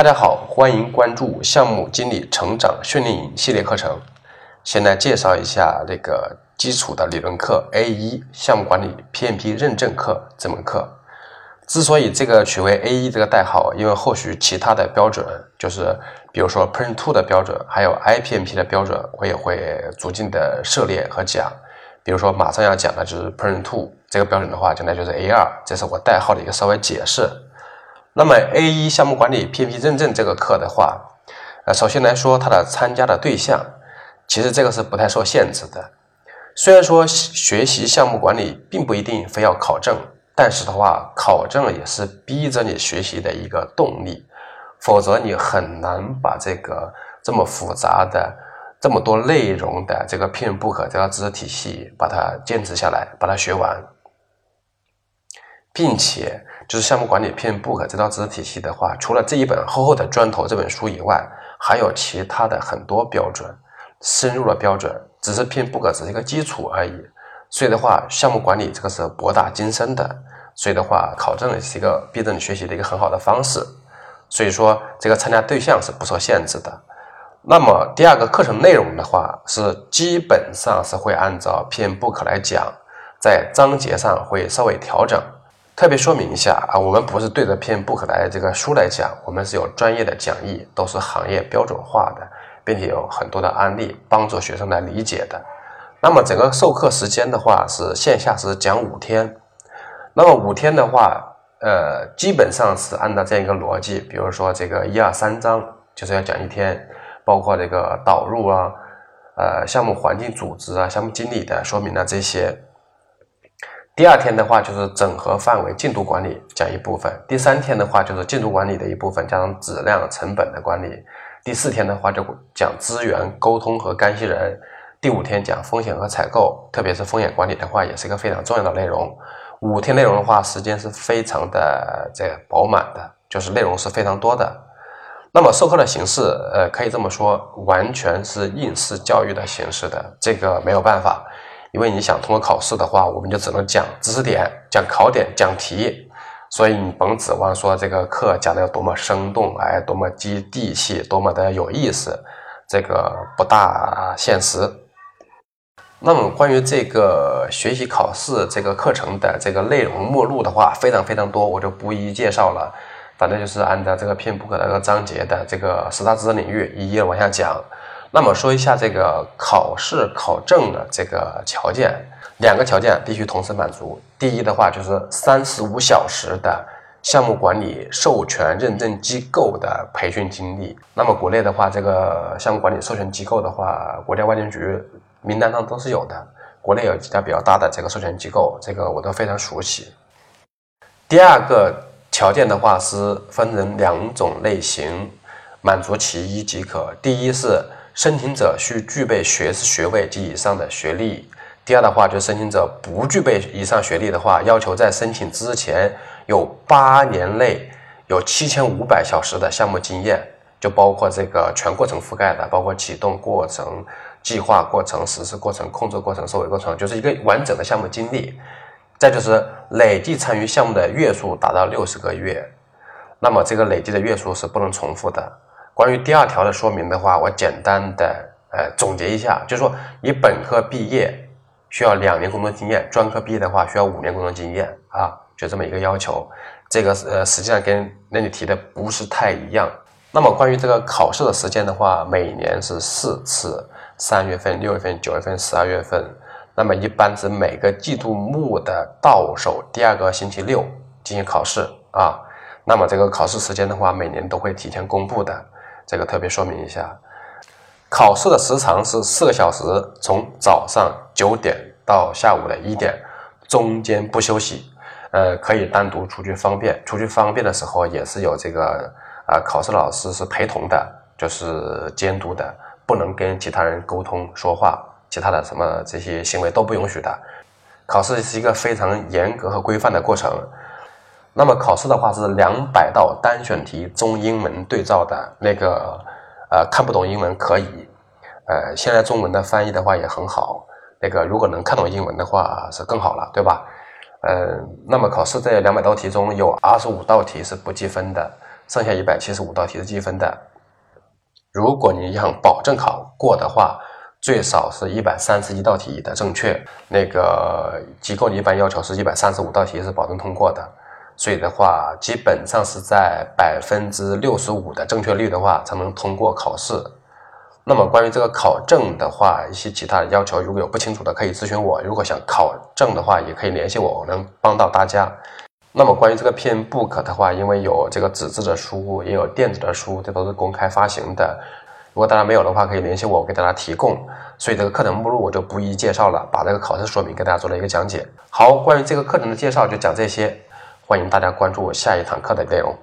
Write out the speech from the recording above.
大家好，欢迎关注项目经理成长训练营系列课程。先来介绍一下这个基础的理论课 A 一项目管理 PMP 认证课这门课。之所以这个取为 A 一这个代号，因为后续其他的标准，就是比如说 Print Two 的标准，还有 IPMP 的标准，我也会逐渐的涉猎和讲。比如说马上要讲的就是 Prin Two 这个标准的话，讲的就是 A 二，这是我代号的一个稍微解释。那么 A 一项目管理 P P 认证这个课的话，呃，首先来说它的参加的对象，其实这个是不太受限制的。虽然说学习项目管理并不一定非要考证，但是的话，考证也是逼着你学习的一个动力，否则你很难把这个这么复杂的、这么多内容的这个 PMBOK 这套知识体系把它坚持下来，把它学完。并且，就是项目管理 PM Book 这套知识体系的话，除了这一本厚厚的砖头这本书以外，还有其他的很多标准，深入的标准，只是 PM Book 只是一个基础而已。所以的话，项目管理这个是博大精深的，所以的话，考证也是一个逼着你学习的一个很好的方式。所以说，这个参加对象是不受限制的。那么第二个课程内容的话，是基本上是会按照 PMBOK 来讲，在章节上会稍微调整。特别说明一下啊，我们不是对着篇 book 来这个书来讲，我们是有专业的讲义，都是行业标准化的，并且有很多的案例帮助学生来理解的。那么整个授课时间的话，是线下是讲五天。那么五天的话，呃，基本上是按照这样一个逻辑，比如说这个一二三章就是要讲一天，包括这个导入啊，呃，项目环境组织啊，项目经理的说明啊这些。第二天的话就是整合范围进度管理讲一部分，第三天的话就是进度管理的一部分，加上质量成本的管理。第四天的话就讲资源沟通和干系人。第五天讲风险和采购，特别是风险管理的话，也是一个非常重要的内容。五天内容的话，时间是非常的这个饱满的，就是内容是非常多的。那么授课的形式，呃，可以这么说，完全是应试教育的形式的，这个没有办法。因为你想通过考试的话，我们就只能讲知识点、讲考点、讲题，所以你甭指望说这个课讲的有多么生动，哎，多么接地气，多么的有意思，这个不大现实。那么关于这个学习考试这个课程的这个内容目录的话，非常非常多，我就不一一介绍了。反正就是按照这个篇 book 那个章节的这个十大知识领域一一往下讲。那么说一下这个考试考证的这个条件，两个条件必须同时满足。第一的话就是三十五小时的项目管理授权认证机构的培训经历。那么国内的话，这个项目管理授权机构的话，国家外监局名单上都是有的。国内有几家比较大的这个授权机构，这个我都非常熟悉。第二个条件的话是分成两种类型，满足其一即可。第一是。申请者需具备学士学位及以上的学历。第二的话，就申请者不具备以上学历的话，要求在申请之前有八年内有七千五百小时的项目经验，就包括这个全过程覆盖的，包括启动过程、计划过程、实施过程、控制过程、收尾过程，就是一个完整的项目经历。再就是累计参与项目的月数达到六十个月，那么这个累计的月数是不能重复的。关于第二条的说明的话，我简单的呃总结一下，就是说你本科毕业需要两年工作经验，专科毕业的话需要五年工作经验啊，就这么一个要求。这个呃实际上跟那里提的不是太一样。那么关于这个考试的时间的话，每年是四次，三月份、六月份、九月份、十二月份。那么一般是每个季度末的到手第二个星期六进行考试啊。那么这个考试时间的话，每年都会提前公布的。这个特别说明一下，考试的时长是四个小时，从早上九点到下午的一点，中间不休息。呃，可以单独出去方便，出去方便的时候也是有这个啊，考试老师是陪同的，就是监督的，不能跟其他人沟通说话，其他的什么这些行为都不允许的。考试是一个非常严格和规范的过程。那么考试的话是两百道单选题，中英文对照的那个，呃，看不懂英文可以，呃，现在中文的翻译的话也很好，那个如果能看懂英文的话是更好了，对吧？呃，那么考试这两百道题中有二十五道题是不计分的，剩下一百七十五道题是计分的。如果你想保证考过的话，最少是一百三十一道题的正确。那个机构一般要求是一百三十五道题是保证通过的，所以的话，基本上是在百分之六十五的正确率的话才能通过考试。那么关于这个考证的话，一些其他的要求，如果有不清楚的可以咨询我。如果想考证的话，也可以联系我，我能帮到大家。那么关于这个 PM Book 的话，因为有这个纸质的书，也有电子的书，这都是公开发行的。如果大家没有的话，可以联系我，我给大家提供。所以这个课程目录我就不一一介绍了，把这个考试说明给大家做了一个讲解。好，关于这个课程的介绍就讲这些，欢迎大家关注下一堂课的内容。